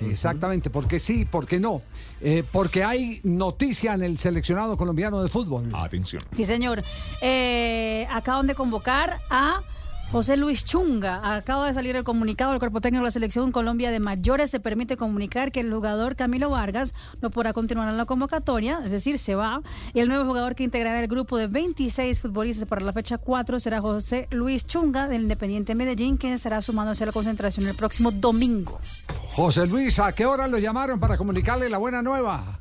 exactamente, porque sí, porque no. Eh, porque hay noticia en el seleccionado colombiano de fútbol. Atención. Sí, señor. Eh, acaban de convocar a José Luis Chunga. Acaba de salir el comunicado del cuerpo técnico de la selección Colombia de mayores. Se permite comunicar que el jugador Camilo Vargas no podrá continuar en la convocatoria, es decir, se va. Y el nuevo jugador que integrará el grupo de 26 futbolistas para la fecha 4 será José Luis Chunga del Independiente Medellín, quien estará sumándose a la concentración el próximo domingo. José Luis, ¿a qué hora lo llamaron para comunicarle la buena nueva?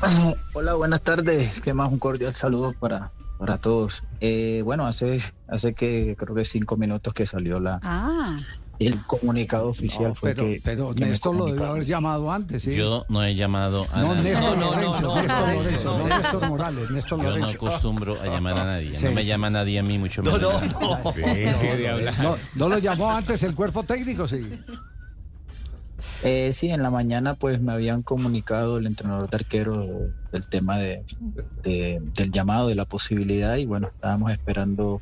Hola, buenas tardes. ¿Qué más? Un cordial saludo para, para todos. Eh, bueno, hace, hace que creo que cinco minutos que salió la, Ah, el comunicado oficial. No, fue pero que, pero que Néstor lo debió haber llamado antes, ¿sí? Yo no he llamado a no, nadie. Néstor No, no, Lorenzo, no, Néstor no, Lorenzo, no, no, no. Néstor Morales, Néstor Yo no acostumbro a llamar a nadie. Sí. No me llama nadie a mí, mucho No, menos. no, lo llamó antes el cuerpo técnico, sí. Eh, sí, en la mañana pues me habían comunicado el entrenador de arquero del tema de, de- del llamado, de la posibilidad y bueno, estábamos esperando,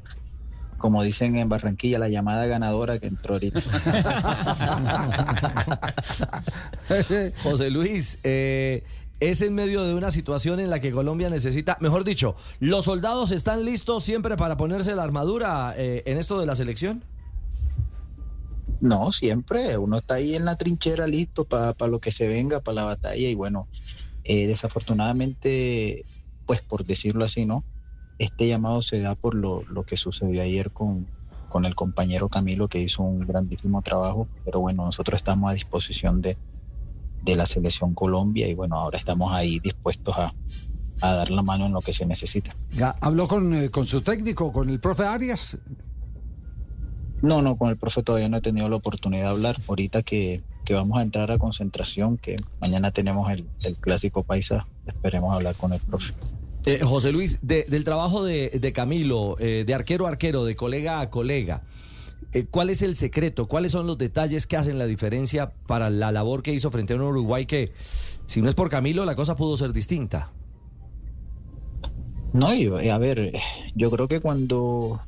como dicen en Barranquilla, la llamada ganadora que entró ahorita. José Luis, eh, es en medio de una situación en la que Colombia necesita, mejor dicho, ¿los soldados están listos siempre para ponerse la armadura eh, en esto de la selección? No, siempre, uno está ahí en la trinchera listo para lo que se venga, para la batalla y bueno, eh, desafortunadamente, pues por decirlo así, ¿no? Este llamado se da por lo, lo que sucedió ayer con, con el compañero Camilo que hizo un grandísimo trabajo, pero bueno, nosotros estamos a disposición de, de la selección Colombia y bueno, ahora estamos ahí dispuestos a, a dar la mano en lo que se necesita. Ya, ¿Habló con, eh, con su técnico, con el profe Arias? No, no, con el profe todavía no he tenido la oportunidad de hablar. Ahorita que, que vamos a entrar a concentración, que mañana tenemos el, el clásico paisa, esperemos hablar con el profe. Eh, José Luis, de- del trabajo de, Camilo, eh, de arquero a arquero, de colega a colega, eh, ¿cuál es el secreto? ¿Cuáles son los detalles que hacen la diferencia para la labor que hizo frente a un Uruguay que, si no es por Camilo, la cosa pudo ser distinta? No, y, eh, a ver, yo creo que cuando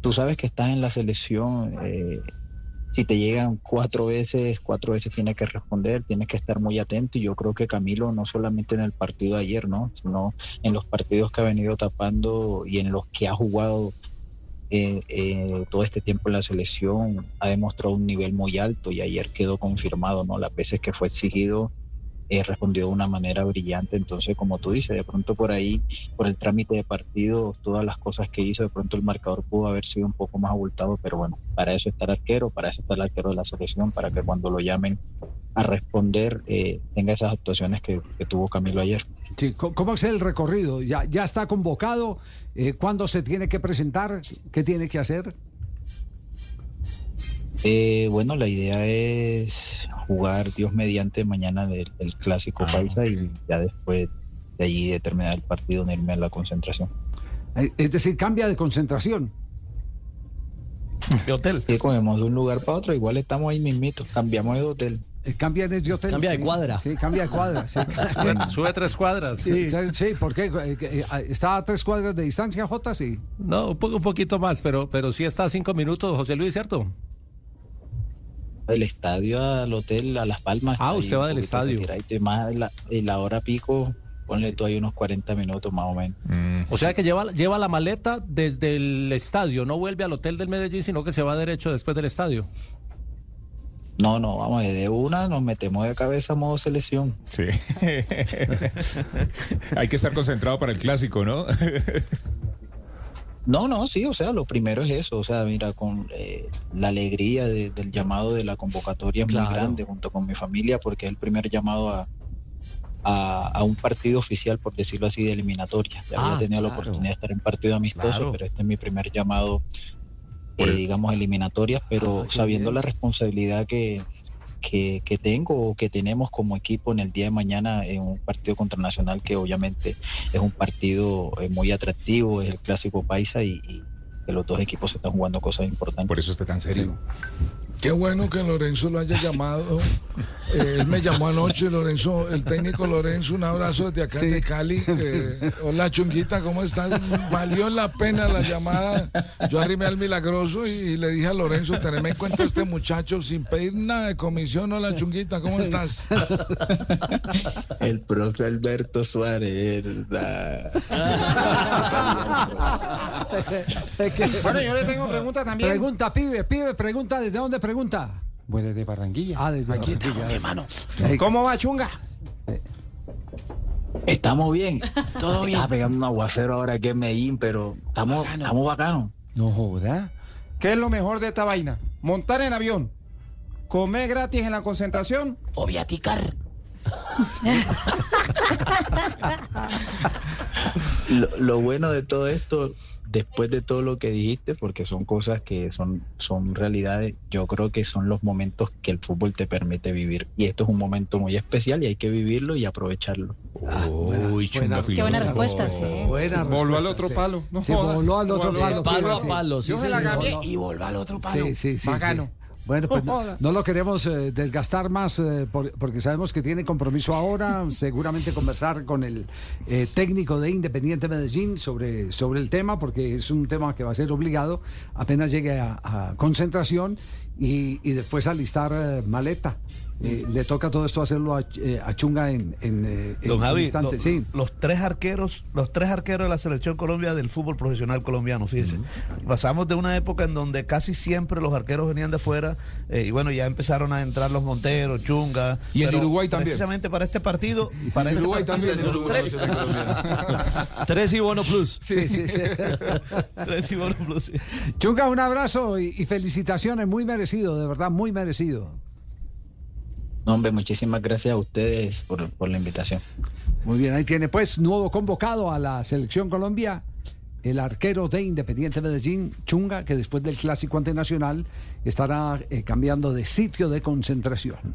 tú sabes que estás en la selección, si te llegan cuatro veces, cuatro veces tienes que responder, tienes que estar muy atento. Y yo creo que Camilo, no solamente en el partido de ayer, ¿no? Sino en los partidos que ha venido tapando y en los que ha jugado eh, eh, todo este tiempo en la selección, ha demostrado un nivel muy alto y ayer quedó confirmado, ¿no? Las veces que fue exigido, eh, respondió de una manera brillante. Entonces, como tú dices, de pronto por ahí, por el trámite de partido, todas las cosas que hizo, de pronto el marcador pudo haber sido un poco más abultado, pero bueno, para eso está el arquero, para eso está el arquero de la selección, para que cuando lo llamen a responder eh, tenga esas actuaciones que, que tuvo Camilo ayer. Sí, ¿Cómo es el recorrido? ¿Ya, ya está convocado? Eh, ¿Cuándo se tiene que presentar? ¿Qué tiene que hacer? Eh, bueno, la idea es jugar Dios mediante mañana el, el clásico Ah, paisa y ya después de allí de terminar el partido no irme a la concentración. Es decir, cambia de concentración. ¿De hotel? Sí, comemos de un lugar para otro, igual estamos ahí mismito, cambiamos de hotel. Eh, Cambia de hotel. Cambia de sí. cuadra. Sí, cambia de cuadra. Sí, Sube, sube tres cuadras. sí, sí, porque eh, eh, está a tres cuadras de distancia, Jota, sí. No, un, poco, un poquito más, pero, pero sí está a cinco minutos, José Luis, ¿cierto? Del estadio al hotel, a Las Palmas. Ah, usted va del estadio. Y más la, la hora pico, ponle tú ahí unos 40 minutos más o menos. O sea que lleva, lleva la maleta desde el estadio, no vuelve al hotel del Medellín, sino que se va derecho después del estadio. No, no, vamos, de una nos metemos de cabeza a modo selección. Sí. Hay que estar concentrado para el clásico, ¿no? No, no, sí, o sea, lo primero es eso, o sea, mira, con eh, la alegría de- del llamado de la convocatoria es Claro. muy grande junto con mi familia porque es el primer llamado a, a, a un partido oficial, por decirlo así, de eliminatoria. Ya Ah, había tenido la oportunidad de estar en partido amistoso, Claro. pero este es mi primer llamado, eh, digamos, eliminatoria, pero Ah, sabiendo bien. la responsabilidad que, que, que tengo o que tenemos como equipo en el día de mañana en un partido contra Nacional que obviamente es un partido eh, muy atractivo, es el clásico paisa y, y que los dos equipos están jugando cosas importantes. Por eso está tan serio. Qué bueno que Lorenzo lo haya llamado. Eh, él me llamó anoche, Lorenzo, el técnico Lorenzo, un abrazo desde acá Sí. de Cali. Eh, hola Chunguita, ¿cómo estás? Valió la pena la llamada. Yo arrimé al milagroso y, le dije a Lorenzo, teneme en cuenta a este muchacho sin pedir nada de comisión. Hola Chunguita, ¿cómo estás? El profe Alberto Suárez, ¿verdad? Bueno, yo le tengo pregunta también. Pregunta, pibe, pibe, pregunta, ¿desde dónde pregunta? Pues desde Barranquilla. Ah, desde Aquí Barranquilla. estamos, hermano. ¿Cómo va, chunga? Estamos bien. Todo bien. Estaba pegando un aguacero ahora aquí en Medellín, pero estamos, Bacano. estamos bacanos. No joda. ¿Qué es lo mejor de esta vaina? Montar en avión, comer gratis en la concentración o viaticar. Lo, lo bueno de todo esto, después de todo lo que dijiste, porque son cosas que son, son realidades, yo creo que son los momentos que el fútbol te permite vivir. Y esto es un momento muy especial y hay que vivirlo y aprovecharlo. Uy, chunga Qué buena respuesta, sí. Buena Voló al respuesta, otro sí. palo. No Sí, voló al otro Voló. palo. Palo a sí. palo, sí, Yo se la cambié y voló al otro palo. Sí, sí, sí. Bacano. Bueno, pues No lo queremos eh, desgastar más eh, por- porque sabemos que tiene compromiso ahora, seguramente conversar con el eh, técnico de Independiente Medellín sobre, sobre el tema, porque es un tema que va a ser obligado apenas llegue a, a concentración y, y después alistar maleta. Eh, le toca todo esto hacerlo a, eh, a Chunga en, en, eh, en Don un Javi, instante. lo- sí. los tres arqueros, los tres arqueros de la selección Colombia del fútbol profesional colombiano, fíjese. Pasamos de una época en donde casi siempre los arqueros venían de afuera eh, y bueno, ya empezaron a entrar los Monteros, Chunga. Y pero Uruguay también. Precisamente para este partido, para este Uruguay partido, también, los Uruguay, tres, Tres y bono plus. Sí, sí, sí. tres y bueno, plus, sí. Chunga, un abrazo y, y felicitaciones, muy merecido, de verdad, muy merecido. Hombre, muchísimas gracias a ustedes por, por la invitación. Muy bien, ahí tiene pues nuevo convocado a la selección Colombia, el arquero de Independiente Medellín, Chunga, que después del clásico ante Nacional estará eh, cambiando de sitio de concentración.